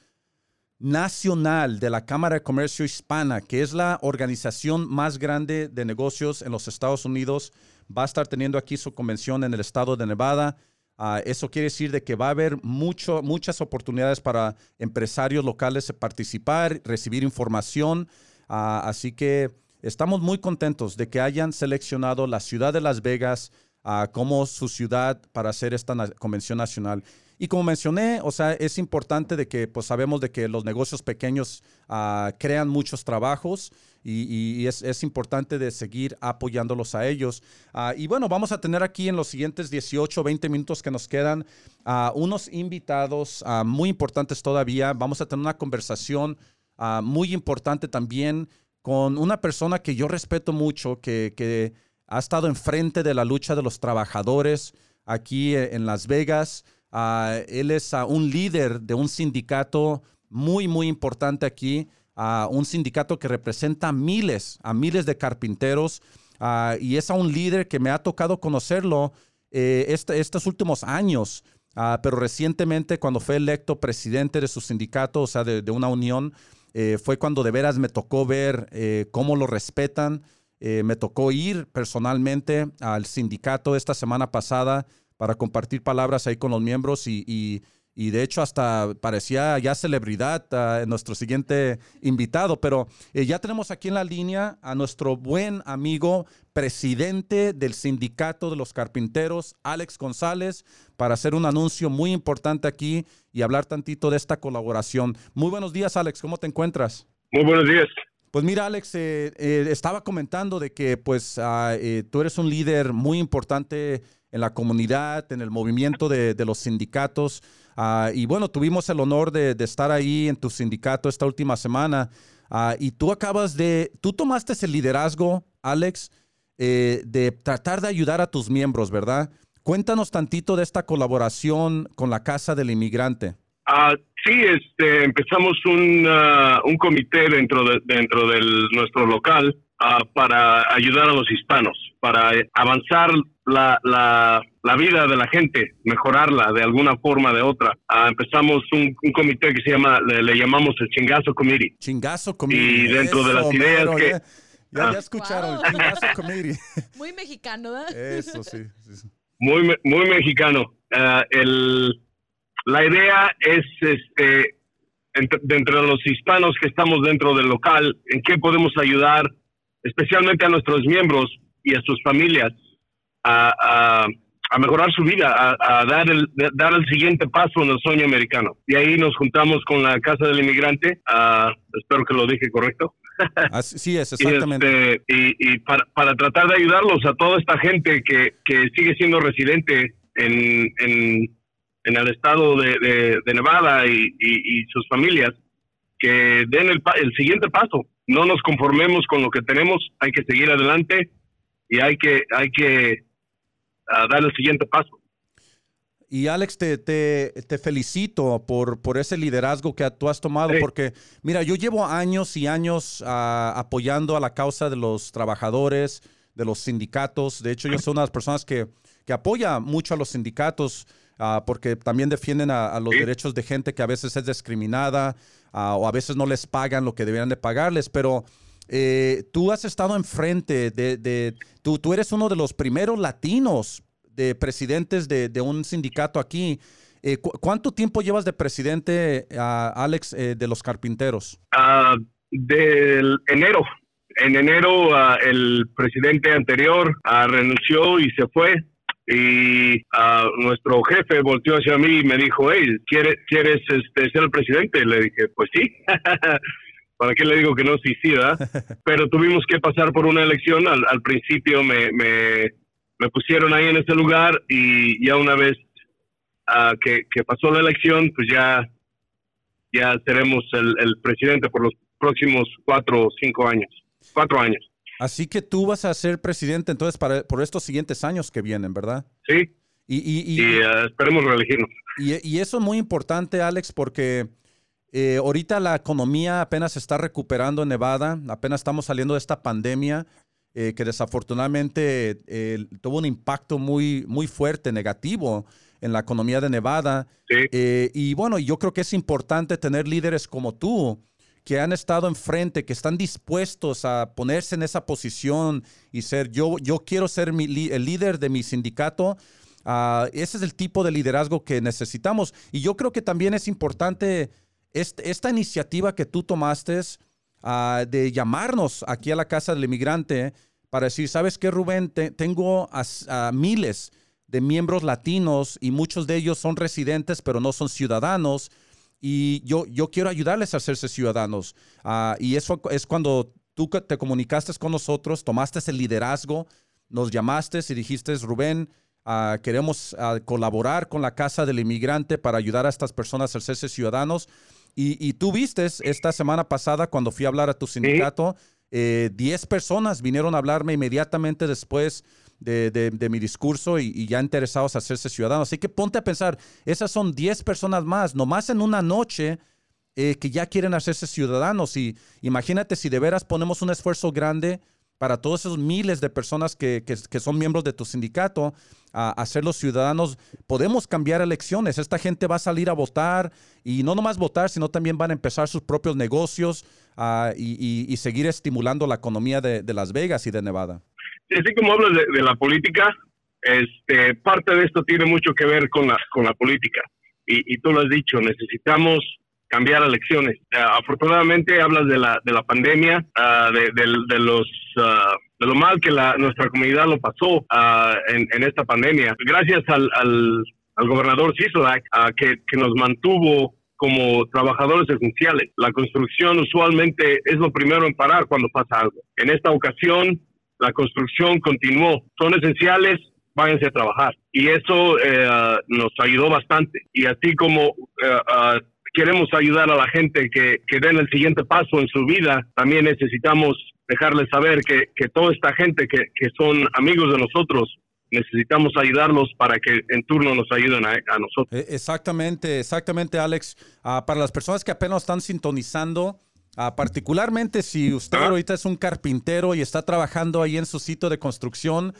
nacional de la Cámara de Comercio Hispana, que es la organización más grande de negocios en los Estados Unidos, va a estar teniendo aquí su convención en el estado de Nevada. Ah, eso quiere decir de que va a haber mucho, muchas oportunidades para empresarios locales participar, recibir información. Ah, así que estamos muy contentos de que hayan seleccionado la ciudad de Las Vegas ah, como su ciudad para hacer esta convención nacional. Y como mencioné, o sea, es importante de que pues sabemos de que los negocios pequeños crean muchos trabajos y, es, importante de seguir apoyándolos a ellos. Ah, y bueno, vamos a tener aquí en los siguientes 18 o 20 minutos que nos quedan a unos invitados ah, muy importantes todavía. Vamos a tener una conversación ah, muy importante también con una persona que yo respeto mucho, que, que ha estado enfrente de la lucha de los trabajadores aquí eh, en Las Vegas. Él es un líder de un sindicato muy, muy importante aquí a un sindicato que representa miles, a miles de carpinteros y es a un líder que me ha tocado conocerlo eh, este, estos últimos años. Pero recientemente cuando fue electo presidente de su sindicato, o sea, de, una unión, eh, fue cuando de veras me tocó ver eh, cómo lo respetan Eh, me tocó ir personalmente al sindicato esta semana pasada para compartir palabras ahí con los miembros y, de hecho hasta parecía ya celebridad uh, nuestro siguiente invitado, pero eh, ya tenemos aquí en la línea a nuestro buen amigo, presidente del sindicato de los carpinteros, Alex González, para hacer un anuncio muy importante aquí y hablar tantito de esta colaboración. Muy buenos días, Alex, ¿cómo te encuentras? Muy buenos días. Pues mira, Alex, eh, eh, estaba comentando de que pues ah, eh, tú eres un líder muy importante en la comunidad, en el movimiento de, los sindicatos. Ah, y bueno, tuvimos el honor de, estar ahí en tu sindicato esta última semana. Ah, y tú acabas de, tú tomaste ese liderazgo, Alex, de tratar de ayudar a tus miembros, ¿verdad? Cuéntanos tantito de esta colaboración con la Casa del Inmigrante. Ah, sí, este, empezamos un, uh, un comité dentro de dentro de nuestro local uh, para ayudar a los hispanos, para avanzar la, la, la, vida de la gente, mejorarla de alguna forma o de otra. Uh, empezamos un, un, comité que se llama, le, llamamos el Chingazo Committee. Chingazo Committee. Y dentro de las ideas que... Ya, ya, escucharon, el Chingazo Committee. (laughs) Muy mexicano, ¿verdad? Eso, sí. sí. Muy, muy mexicano. el la idea es, este, entre, los hispanos que estamos dentro del local, en qué podemos ayudar, especialmente a nuestros miembros y a sus familias, a, mejorar su vida, a, dar, el, dar el siguiente paso en el sueño americano. Y ahí nos juntamos con la Casa del Inmigrante, espero que lo dije correcto. (laughs) Así es, exactamente. y, este, para, para, tratar de ayudarlos a toda esta gente que, que sigue siendo residente en, en en el estado de, Nevada y, sus familias que den el, el siguiente paso. No nos conformemos con lo que tenemos, hay que seguir adelante y hay que, hay que ah, dar el siguiente paso. Y Alex, te, te, te, felicito por, por ese liderazgo que tú has tomado, porque mira, yo llevo años y años ah, apoyando a la causa de los trabajadores, de los sindicatos. De hecho, yo soy una de las personas que, que apoya mucho a los sindicatos. Ah, porque también defienden a, los derechos de gente que a veces es discriminada ah, o a veces no les pagan lo que deberían de pagarles, pero eh, tú has estado enfrente de, de tú, tú, eres uno de los primeros latinos de presidentes de, de un sindicato aquí. Eh, ¿Cuánto tiempo llevas de presidente, uh, Alex, eh, de los carpinteros? del enero. En enero el presidente anterior renunció y se fue y nuestro jefe volteó hacia mí y me dijo, hey, ¿quieres, quieres este, ser el presidente? Le dije, pues sí. (laughs) ¿Para qué le digo que no? ¿verdad? (laughs) Pero tuvimos que pasar por una elección. Al, principio me, me, pusieron ahí en ese lugar y ya una vez uh, que, que, pasó la elección, pues ya, ya seremos el, el presidente por los próximos cuatro o cinco años. Cuatro años. Así que tú vas a ser presidente entonces para, por estos siguientes años que vienen, ¿verdad? Sí. Y, y, y, eh, esperemos reelegirnos. Y, eso es muy importante, Alex, porque eh, ahorita la economía apenas se está recuperando en Nevada, apenas estamos saliendo de esta pandemia eh, que desafortunadamente tuvo un impacto muy, muy fuerte, negativo en la economía de Nevada. Sí. y bueno, yo creo que es importante tener líderes como tú que han estado enfrente, que están dispuestos a ponerse en esa posición y ser, yo, yo quiero ser el líder de mi sindicato. Ah, ese es el tipo de liderazgo que necesitamos. Y yo creo que también es importante esta iniciativa que tú tomaste uh, de llamarnos aquí a la Casa del Inmigrante para decir, ¿sabes qué, Rubén? tengo a, miles de miembros latinos y muchos de ellos son residentes, pero no son ciudadanos y yo, yo quiero ayudarles a hacerse ciudadanos. Ah, y eso es cuando tú te comunicaste con nosotros, tomaste el liderazgo, nos llamaste y dijiste, Rubén, ah, queremos ah, colaborar con la Casa del Inmigrante para ayudar a estas personas a hacerse ciudadanos. Y, y tú viste esta semana pasada cuando fui a hablar a tu sindicato, 10 eh, personas vinieron a hablarme inmediatamente después de, mi discurso y, ya interesados a hacerse ciudadanos. Así que ponte a pensar, esas son 10 personas más, nomás en una noche. Eh, que ya quieren hacerse ciudadanos y imagínate si de veras ponemos un esfuerzo grande para todos esos miles de personas que, son miembros de tu sindicato a, hacerlos ciudadanos, podemos cambiar elecciones. Esta gente va a salir a votar y no nomás votar, sino también van a empezar sus propios negocios, ah, y, seguir estimulando la economía de, Las Vegas y de Nevada. Así como hablas de, la política, este, parte de esto tiene mucho que ver con la, con la política. Y, tú lo has dicho, necesitamos cambiar elecciones. Ah, afortunadamente hablas de la, de la pandemia, ah, de, de, los de lo mal que la, nuestra comunidad lo pasó en, en, esta pandemia. Gracias al, al, al gobernador Sisolak, que, que nos mantuvo como trabajadores esenciales. La construcción usualmente es lo primero en parar cuando pasa algo. En esta ocasión, la construcción continuó. Son esenciales, váyanse a trabajar. Y eso eh, nos ayudó bastante. Y así como eh, queremos ayudar a la gente que, que den el siguiente paso en su vida, también necesitamos dejarles saber que, que toda esta gente que, que son amigos de nosotros necesitamos ayudarlos para que en turno nos ayuden a, nosotros. E, exactamente, exactamente, Alex. Ah, para las personas que apenas están sintonizando, ah, particularmente si usted ahorita es un carpintero y está trabajando ahí en su sitio de construcción,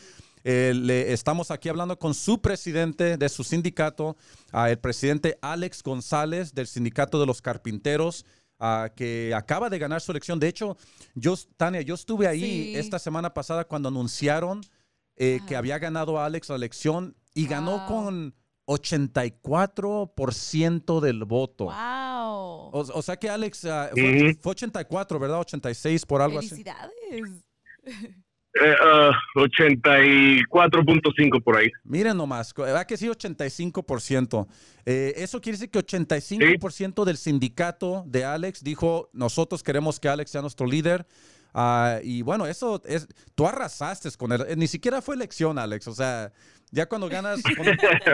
eh, le, estamos aquí hablando con su presidente de su sindicato, ah, el presidente Alex González del sindicato de los carpinteros. que acaba de ganar su elección. De hecho, yo, Tania, yo estuve ahí esta semana pasada cuando anunciaron eh, que había ganado Alex la elección y ganó con 84% del voto. Wow. O, sea que Alex uh, fue, 84, ¿verdad? 86 por algo así. Felicidades. 84.5 eh, uh, por ahí. Miren nomás, ¿verdad que sí? 85%. Eh, eso quiere decir que 85% del sindicato de Alex dijo, nosotros queremos que Alex sea nuestro líder. Ah, y bueno, eso es, tú arrasaste con él. Ni siquiera fue elección, Alex. O sea, ya cuando ganas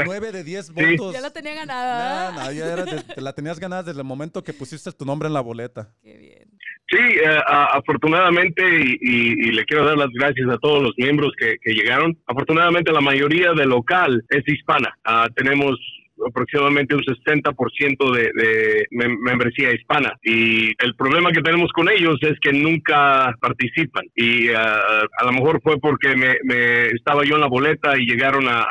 9 (laughs) de 10 votos. Ya la tenía ganada. ya la tenías ganada desde el momento que pusiste tu nombre en la boleta. Qué bien. Sí, eh, afortunadamente, y, le quiero dar las gracias a todos los miembros que, llegaron. Afortunadamente, la mayoría del local es hispana. Ah, tenemos aproximadamente un 60% de, de membresía hispana. Y el problema que tenemos con ellos es que nunca participan. Y ah, a lo mejor fue porque me, estaba yo en la boleta y llegaron a,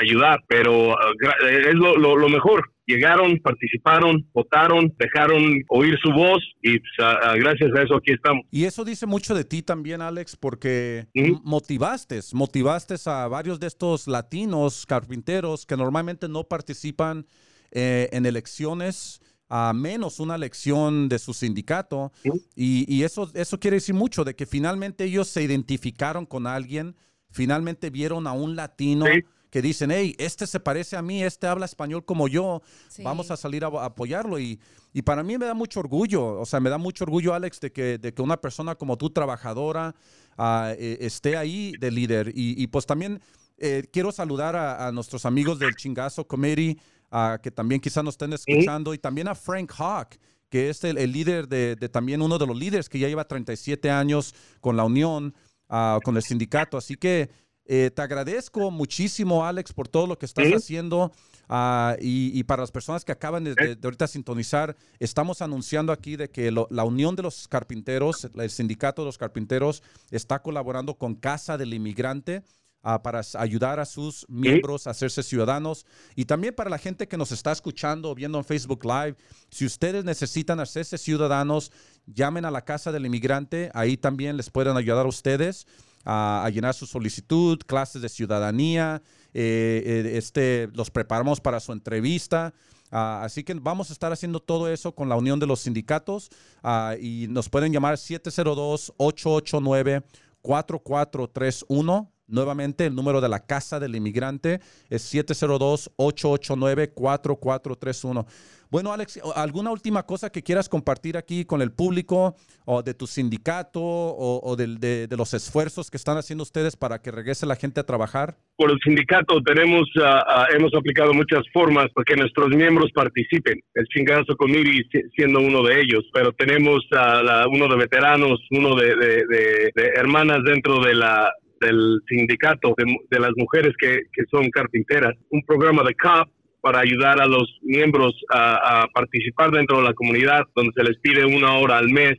ayudar, pero ah, es lo, lo mejor llegaron, participaron, votaron, dejaron oír su voz y pues, gracias a eso aquí estamos. Y eso dice mucho de ti también, Alex, porque motivaste, motivaste a varios de estos latinos carpinteros que normalmente no participan eh, en elecciones a menos una elección de su sindicato. Y, eso, eso quiere decir mucho, de que finalmente ellos se identificaron con alguien, finalmente vieron a un latino que dicen, hey, este se parece a mí, este habla español como yo, vamos a salir a, apoyarlo. Y, y, para mí me da mucho orgullo, o sea, me da mucho orgullo, Alex, de que, de que una persona como tú, trabajadora, ah, eh, esté ahí de líder. Y, pues también eh, quiero saludar a, nuestros amigos del Chingazo Committee, uh, que también quizás nos estén escuchando, y también a Frank Hawk que es el, líder de, de, también uno de los líderes que ya lleva 37 años con la Unión, ah, con el sindicato. Así que eh, te agradezco muchísimo, Alex, por todo lo que estás haciendo. Ah, y, para las personas que acaban de, ahorita sintonizar, estamos anunciando aquí de que la Unión de los Carpinteros, el Sindicato de los Carpinteros, está colaborando con Casa del Inmigrante. Ah, para ayudar a sus miembros a hacerse ciudadanos y también para la gente que nos está escuchando o viendo en Facebook Live, si ustedes necesitan hacerse ciudadanos, llamen a la Casa del Inmigrante, ahí también les pueden ayudar a ustedes a, llenar su solicitud, clases de ciudadanía, eh, eh, este, los preparamos para su entrevista. Ah, así que vamos a estar haciendo todo eso con la unión de los sindicatos ah, y nos pueden llamar 702-889-4431. Nuevamente, el número de la Casa del Inmigrante es 702-889-4431. Bueno, Alex, ¿alguna última cosa que quieras compartir aquí con el público o de tu sindicato o, de, los esfuerzos que están haciendo ustedes para que regrese la gente a trabajar? Por el sindicato tenemos, ah, hemos aplicado muchas formas para que nuestros miembros participen. El Chingazo Committee siendo uno de ellos, pero tenemos uh, uno de veteranos, uno de, hermanas dentro de la del sindicato de, las mujeres que, que, son carpinteras, un programa de CAP para ayudar a los miembros a, participar dentro de la comunidad, donde se les pide una hora al mes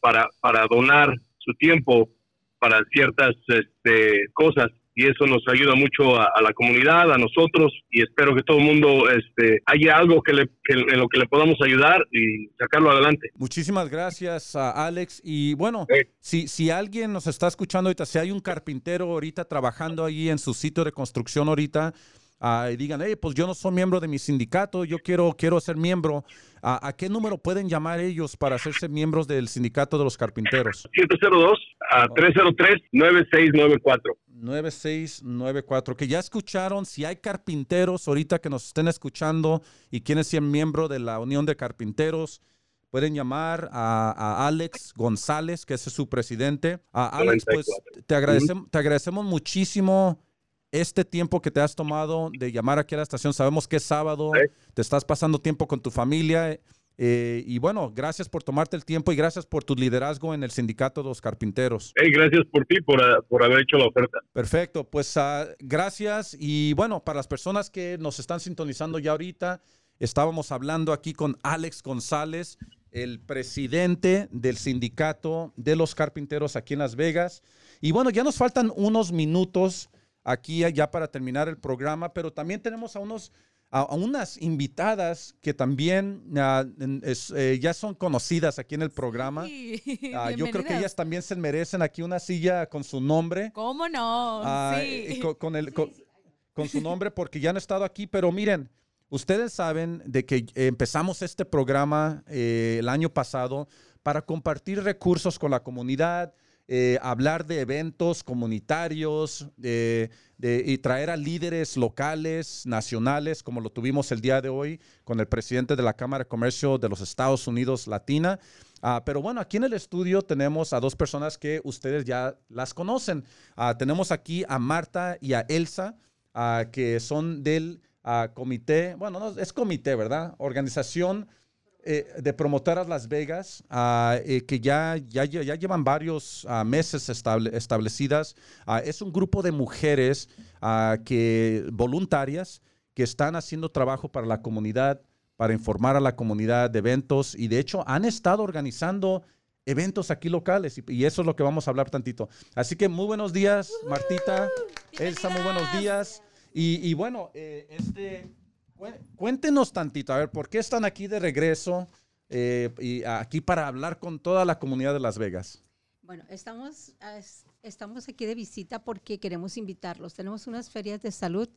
para, para donar su tiempo para ciertas este, cosas. Y eso nos ayuda mucho a, la comunidad, a nosotros y espero que todo el mundo este, haya algo que, le, en lo que le podamos ayudar y sacarlo adelante. Muchísimas gracias a Alex y bueno, si, si alguien nos está escuchando ahorita, si hay un carpintero ahorita trabajando ahí en su sitio de construcción ahorita, y digan, hey, pues yo no soy miembro de mi sindicato, yo quiero, quiero ser miembro. ¿A, qué número pueden llamar ellos para hacerse miembros del sindicato de los carpinteros? 702 a 303 9694. 9694, que ya escucharon, si hay carpinteros ahorita que nos estén escuchando y quieren ser miembro de la Unión de Carpinteros, pueden llamar a, Alex González, que es su presidente. A Alex, pues te agradecemos, te agradecemos muchísimo este tiempo que te has tomado de llamar aquí a la estación. Sabemos que es sábado, te estás pasando tiempo con tu familia. Eh, y bueno, gracias por tomarte el tiempo y gracias por tu liderazgo en el sindicato de los carpinteros. gracias por ti, por, ah, por, haber hecho la oferta. Perfecto, pues uh, gracias. Y bueno, para las personas que nos están sintonizando ya ahorita, estábamos hablando aquí con Alex González, el presidente del sindicato de los carpinteros aquí en Las Vegas. Y bueno, ya nos faltan unos minutos aquí ya para terminar el programa, pero también tenemos a unos a, unas invitadas que también ah, eh, ya son conocidas aquí en el programa. (laughs) Ah, yo creo que ellas también se merecen aquí una silla con su nombre. ¿Cómo no? Ah, sí. con, el, con, su nombre porque ya han estado aquí, pero miren, ustedes saben de que empezamos este programa eh, el año pasado para compartir recursos con la comunidad, eh, hablar de eventos comunitarios y traer a líderes locales, nacionales, como lo tuvimos el día de hoy con el presidente de la Cámara de Comercio de los Estados Unidos Latina. Ah, pero bueno, aquí en el estudio tenemos a dos personas que ustedes ya las conocen. Ah, tenemos aquí a Marta y a Elsa, ah, que son del comité, bueno, no, es comité, ¿verdad? Organización eh, de Promotoras Las Vegas, ah, eh, que ya, ya, ya, llevan varios ah, meses establecidas. Ah, es un grupo de mujeres que, voluntarias que están haciendo trabajo para la comunidad, para informar a la comunidad de eventos y de hecho han estado organizando eventos aquí locales y, eso es lo que vamos a hablar tantito. Así que muy buenos días, Martita, Elsa, muy buenos días. Y, y bueno, eh, este Cuéntenos tantito, a ver, ¿por qué están aquí de regreso eh, y aquí para hablar con toda la comunidad de Las Vegas? Bueno, estamos, estamos aquí de visita porque queremos invitarlos. Tenemos unas ferias de salud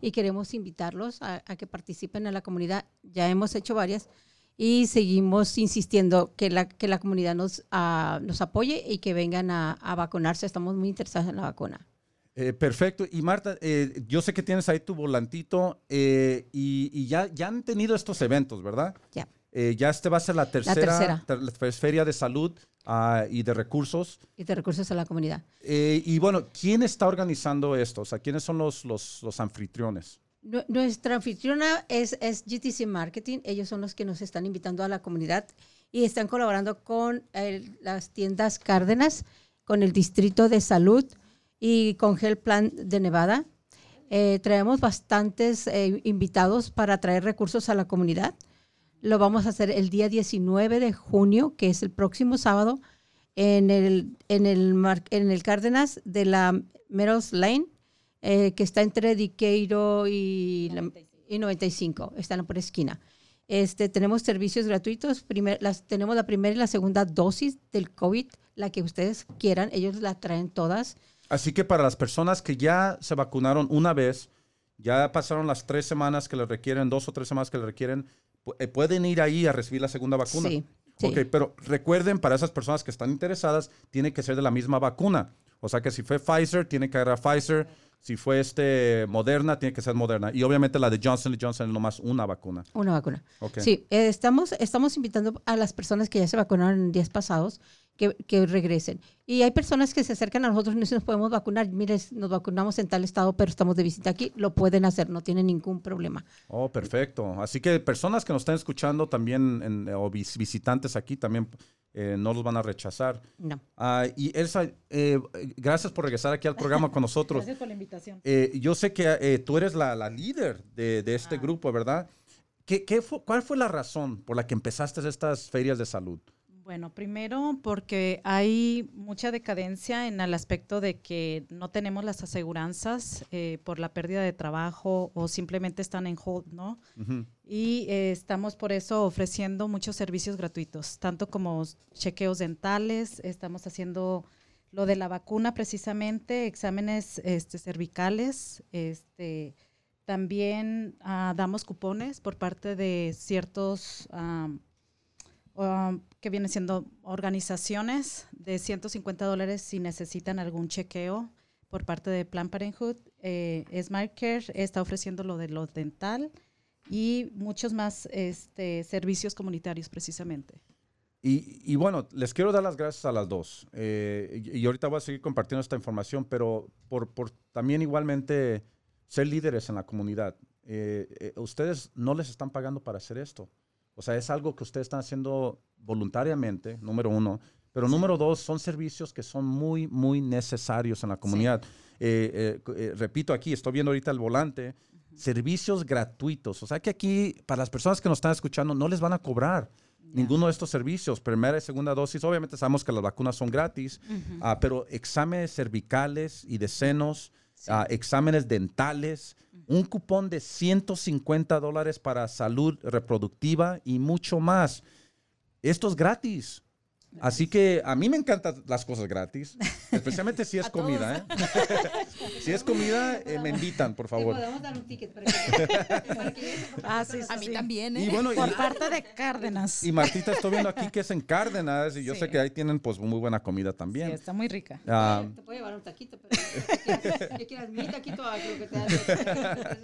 y queremos invitarlos a, que participen en la comunidad. Ya hemos hecho varias y seguimos insistiendo que la, que la comunidad nos, ah, nos apoye y que vengan a, a vacunarse. Estamos muy interesados en la vacuna. Eh, perfecto. Y Marta, eh, yo sé que tienes ahí tu volantito eh, y, ya, ya han tenido estos eventos, ¿verdad? Ya. ya este va a ser la tercera, feria de salud ah, y de recursos. Y de recursos a la comunidad. y bueno, ¿quién está organizando esto? O sea, ¿quiénes son los, los, los anfitriones? Nuestra anfitriona es, es, GTC Marketing. Ellos son los que nos están invitando a la comunidad y están colaborando con las tiendas Cárdenas, con el Distrito de Salud, y con Health Plan de Nevada. Eh, traemos bastantes eh, invitados para traer recursos a la comunidad. Lo vamos a hacer el día 19 de junio, que es el próximo sábado, en el, en el, en el Cárdenas de la Meadows Lane, eh, que está entre Diqueiro y, 95. y 95. Están por esquina. Este, tenemos servicios gratuitos. Primer, las, tenemos la primera y la segunda dosis del COVID, la que ustedes quieran. Ellos la traen todas. Así que para las personas que ya se vacunaron una vez, ya pasaron las tres semanas que le requieren, dos o tres semanas que le requieren, eh, pueden ir ahí a recibir la segunda vacuna. Sí. Ok, pero recuerden, para esas personas que están interesadas, tiene que ser de la misma vacuna. O sea que si fue Pfizer, tiene que agarrar Pfizer. Si fue este Moderna, tiene que ser Moderna. Y obviamente la de Johnson Johnson es nomás una vacuna. Una vacuna. Okay. Sí, eh, estamos, estamos invitando a las personas que ya se vacunaron en días pasados que, regresen. Y hay personas que se acercan a nosotros y nos podemos vacunar. Mire, nos vacunamos en tal estado, pero estamos de visita aquí. Lo pueden hacer, no tienen ningún problema. Oh, perfecto. Así que personas que nos están escuchando también, o visitantes aquí, también eh, no los van a rechazar. No. Ah, y Elsa, eh, gracias por regresar aquí al programa con nosotros. (laughs) gracias por la invitación. Eh, yo sé que tú eres la, la líder de, de este ah. grupo, ¿verdad? ¿Qué, qué fue, ¿Cuál fue la razón por la que empezaste estas ferias de salud? Bueno, primero porque hay mucha decadencia en el aspecto de que no tenemos las aseguranzas eh, por la pérdida de trabajo o simplemente están en hold, ¿no? Y eh, estamos por eso ofreciendo muchos servicios gratuitos, tanto como chequeos dentales, estamos haciendo lo de la vacuna precisamente, exámenes este, cervicales, este, también ah, damos cupones por parte de ciertos... Um, que vienen siendo organizaciones de 150 dólares si necesitan algún chequeo por parte de Plan Parenthood. Eh, Care está ofreciendo lo de lo dental y muchos más este, servicios comunitarios precisamente. Y, bueno, les quiero dar las gracias a las dos. Eh, y, ahorita voy a seguir compartiendo esta información, pero por, por también igualmente ser líderes en la comunidad. Eh, eh, ustedes no les están pagando para hacer esto. O sea, es algo que ustedes están haciendo voluntariamente, número uno. Pero número dos, son servicios que son muy, muy necesarios en la comunidad. Eh, eh, eh, repito aquí, estoy viendo ahorita el volante, servicios gratuitos. O sea que aquí, para las personas que nos están escuchando, no les van a cobrar. Ninguno de estos servicios, primera y segunda dosis, obviamente sabemos que las vacunas son gratis, ah, pero exámenes cervicales y de senos, exámenes dentales, un cupón de 150 dólares para salud reproductiva y mucho más. Esto es gratis. Así que a mí me encantan las cosas gratis, (laughs) especialmente si es comida. ¿eh? (laughs) si es comida, eh, me invitan, por favor. podemos dar un ticket para que, ah, sí, A mí también, ¿eh? Y bueno, por parte de Cárdenas. Y Martita, estoy viendo aquí que es en Cárdenas y yo sé que ahí tienen pues muy buena comida también. Sí, está muy rica. Ah, te puedo llevar un taquito, pero ¿qué quieras? Mi taquito, lo que te da.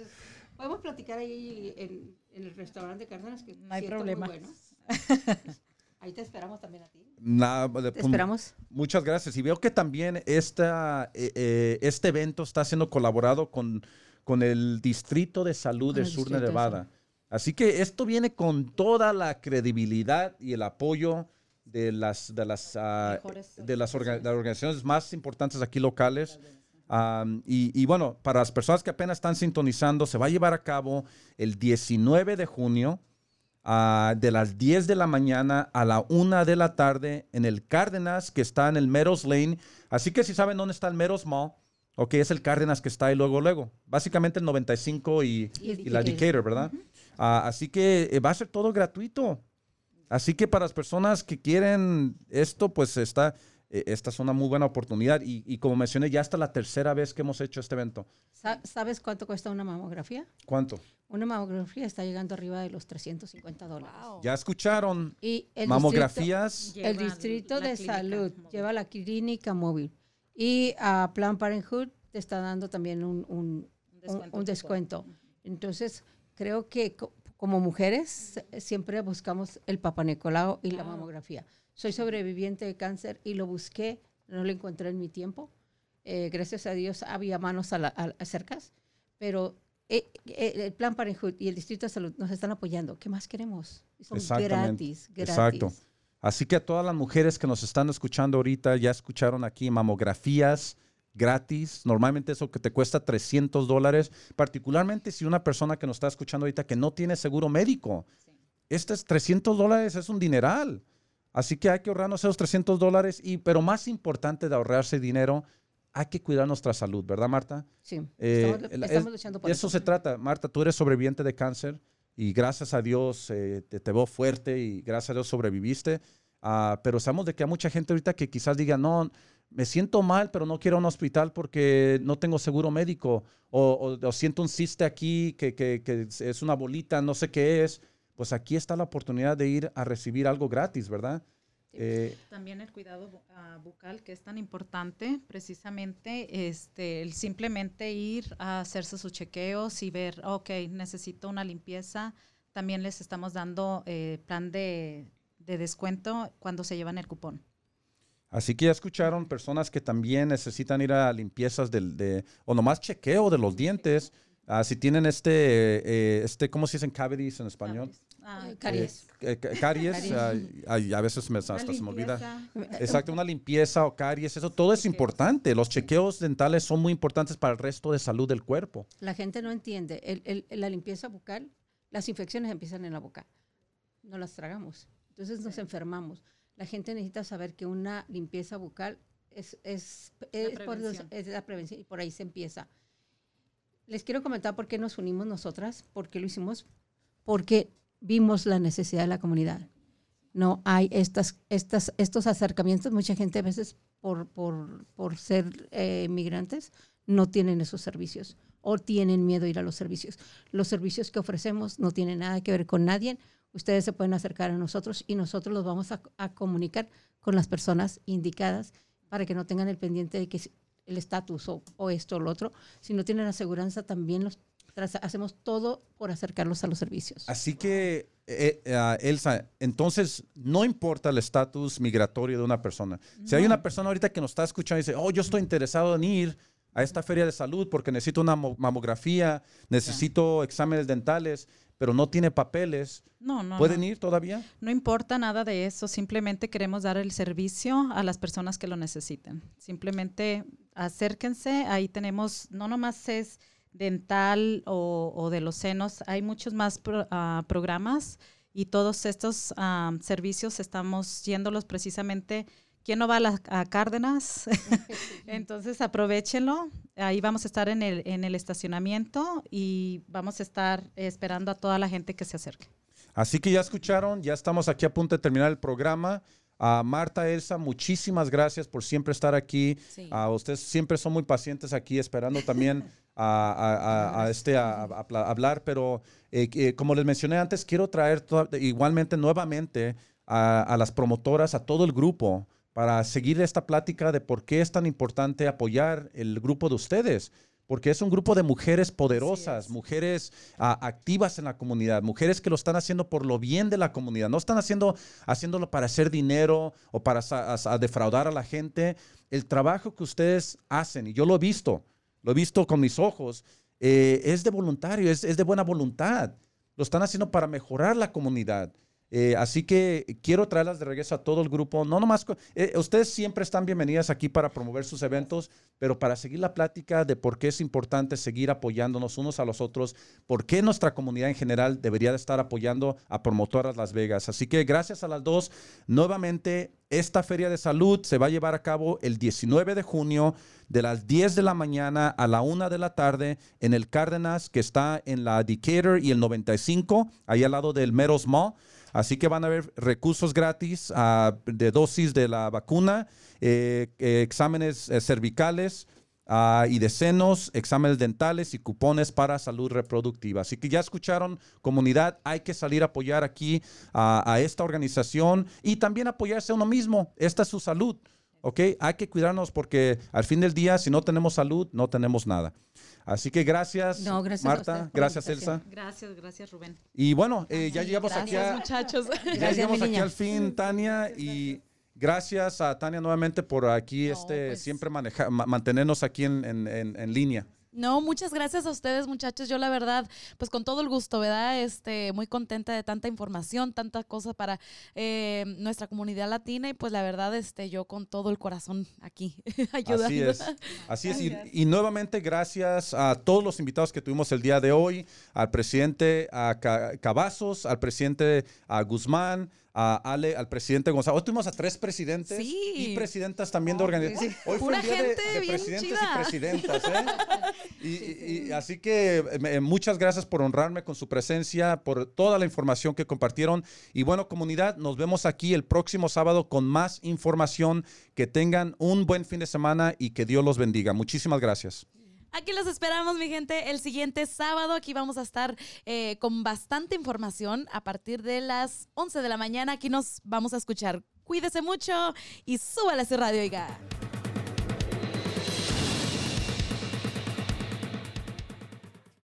Podemos platicar ahí en, el restaurante de Cárdenas, que no hay problema. Muy bueno. (laughs) Ahí te esperamos también a ti. Nada, te esperamos. Muchas gracias. Y veo que también esta, eh, eh, este evento está siendo colaborado con, con el Distrito de Salud de Sur de Nevada. Así que esto viene con toda la credibilidad y el apoyo de las, de las, ah, de las, organizaciones más importantes aquí locales. y, y, bueno, para las personas que apenas están sintonizando, se va a llevar a cabo el 19 de junio de las 10 de la mañana a la 1 de la tarde en el Cárdenas, que está en el Meadows Lane. Así que si saben dónde está el Meadows Mall, ok, es el Cárdenas que está ahí luego, luego. Básicamente el 95 y, y, la Decatur, ¿verdad? Ah, así que eh, va a ser todo gratuito. Así que para las personas que quieren esto, pues está, eh, esta es una muy buena oportunidad. Y, y, como mencioné, ya hasta la tercera vez que hemos hecho este evento. ¿Sabes cuánto cuesta una mamografía? ¿Cuánto? Una mamografía está llegando arriba de los 350 dólares. Ya escucharon. Y mamografías. el Distrito de Salud lleva la clínica móvil. Y a Plan Parenthood te está dando también un, un, un descuento. Entonces, creo que como mujeres siempre buscamos el Papa Nicolau y la mamografía. Soy sobreviviente de cáncer y lo busqué, no lo encontré en mi tiempo. Eh, gracias a Dios había manos a, a, cercas, pero eh, eh, el Plan Parenthood y el Distrito de Salud nos están apoyando. ¿Qué más queremos? Son gratis, gratis. Exacto. Así que a todas las mujeres que nos están escuchando ahorita, ya escucharon aquí mamografías gratis. Normalmente eso que te cuesta 300 dólares, particularmente si una persona que nos está escuchando ahorita que no tiene seguro médico. Estos 300 dólares es un dineral. Así que hay que ahorrarnos esos 300 dólares, y, pero más importante de ahorrarse dinero, hay que cuidar nuestra salud, ¿verdad, Marta? Sí, eh, estamos, luchando por eso. Eso se trata. Marta, tú eres sobreviviente de cáncer y gracias a Dios eh, te, te, veo fuerte y gracias a Dios sobreviviste. Uh, pero sabemos de que hay mucha gente ahorita que quizás diga, no, me siento mal, pero no quiero un hospital porque no tengo seguro médico o, o, siento un ciste aquí que, que, que es una bolita, no sé qué es pues aquí está la oportunidad de ir a recibir algo gratis, ¿verdad? Eh, También el cuidado ah, bucal, que es tan importante, precisamente este, el simplemente ir a hacerse sus chequeos y ver, ok, necesito una limpieza. También les estamos dando eh, plan de, descuento cuando se llevan el cupón. Así que ya escucharon personas que también necesitan ir a limpiezas del, de, o nomás chequeo de los dientes. Ah, si tienen este, eh, este, ¿cómo se dicen cavities en español? Ah, caries. Eh, caries, ah, a veces me, hasta se me olvida. Exacto, una limpieza o caries, eso todo es importante. Los chequeos dentales son muy importantes para el resto de salud del cuerpo. La gente no entiende. El, la limpieza bucal, las infecciones empiezan en la boca. No las tragamos. Entonces nos enfermamos. La gente necesita saber que una limpieza bucal es, es, es, por, es la prevención y por ahí se empieza. Les quiero comentar por qué nos unimos nosotras, por qué lo hicimos, porque vimos la necesidad de la comunidad. No hay estas, estas, estos acercamientos. Mucha gente a veces por, por, por ser eh, migrantes no tienen esos servicios o tienen miedo a ir a los servicios. Los servicios que ofrecemos no tienen nada que ver con nadie. Ustedes se pueden acercar a nosotros y nosotros los vamos a, a comunicar con las personas indicadas para que no tengan el pendiente de que el estatus o, o, esto o lo otro. Si no tienen aseguranza, también los hacemos todo por acercarlos a los servicios. Así que, eh, eh, Elsa, entonces no importa el estatus migratorio de una persona. Si hay una persona ahorita que nos está escuchando y dice, oh, yo estoy interesado en ir a esta feria de salud porque necesito una mamografía, necesito exámenes dentales, pero no tiene papeles, no, no, ¿pueden ir todavía? No importa nada de eso, simplemente queremos dar el servicio a las personas que lo necesiten. Simplemente acérquense, ahí tenemos, no nomás es dental o, de los senos, hay muchos más ah, programas y todos estos ah, servicios estamos yéndolos precisamente ¿Quién no va a, Cárdenas? (laughs) (laughs) Entonces aprovechenlo. Ahí vamos a estar en el, en el estacionamiento y vamos a estar esperando a toda la gente que se acerque. Así que ya escucharon, ya estamos aquí a punto de terminar el programa. A Marta, Elsa, muchísimas gracias por siempre estar aquí. A ustedes siempre son muy pacientes aquí, esperando también (laughs) a, este, a, hablar. Pero eh, eh, como les mencioné antes, quiero traer igualmente nuevamente a, las promotoras, a todo el grupo, para seguir esta plática de por qué es tan importante apoyar el grupo de ustedes. Porque es un grupo de mujeres poderosas, mujeres ah, activas en la comunidad, mujeres que lo están haciendo por lo bien de la comunidad. No están haciendo, haciéndolo para hacer dinero o para defraudar a la gente. El trabajo que ustedes hacen, y yo lo he visto, lo he visto con mis ojos, eh, es de voluntario, es, es de buena voluntad. Lo están haciendo para mejorar la comunidad. Eh, así que quiero traerlas de regreso a todo el grupo. No nomás, eh, ustedes siempre están bienvenidas aquí para promover sus eventos, pero para seguir la plática de por qué es importante seguir apoyándonos unos a los otros, por qué nuestra comunidad en general debería de estar apoyando a Promotoras Las Vegas. Así que gracias a las dos, nuevamente esta feria de salud se va a llevar a cabo el 19 de junio de las 10 de la mañana a la 1 de la tarde en el Cárdenas, que está en la Decatur y el 95, ahí al lado del Meros Mall. Así que van a haber recursos gratis uh, de dosis de la vacuna, eh, eh, exámenes eh, cervicales uh, y de senos, exámenes dentales y cupones para salud reproductiva. Así que ya escucharon, comunidad, hay que salir a apoyar aquí a esta organización y también apoyarse a uno mismo. Esta es su salud. ¿Ok? Hay que cuidarnos porque al fin del día, si no tenemos salud, no tenemos nada. Así que gracias, Marta, gracias Elsa. Gracias, gracias Rubén. Y bueno, eh, ya llegamos aquí a, muchachos. Ya llegamos aquí al fin, Tania, y gracias a Tania nuevamente por aquí este pues siempre manejar, mantenernos aquí en, en, en línea. No, muchas gracias a ustedes, muchachos. Yo la verdad, pues con todo el gusto, ¿verdad? Este, muy contenta de tanta información, tanta cosa para eh, nuestra comunidad latina y pues la verdad, este, yo con todo el corazón aquí (laughs) ayudando. Así es, así es. Y, nuevamente gracias a todos los invitados que tuvimos el día de hoy, al presidente a Cavazos, al presidente a Guzmán, a Ale, al presidente Gonzalo. Hoy tuvimos a tres presidentes y presidentas también de organizaciones. Hoy fue el día de, presidentes y presidentas. ¿eh? (laughs) y, así que eh, muchas gracias por honrarme con su presencia, por toda la información que compartieron. Y bueno, comunidad, nos vemos aquí el próximo sábado con más información. Que tengan un buen fin de semana y que Dios los bendiga. Muchísimas gracias. Aquí los esperamos, mi gente, el siguiente sábado. Aquí vamos a estar eh, con bastante información a partir de las 11 de la mañana. Aquí nos vamos a escuchar. Cuídese mucho y súbale a su radio, oiga.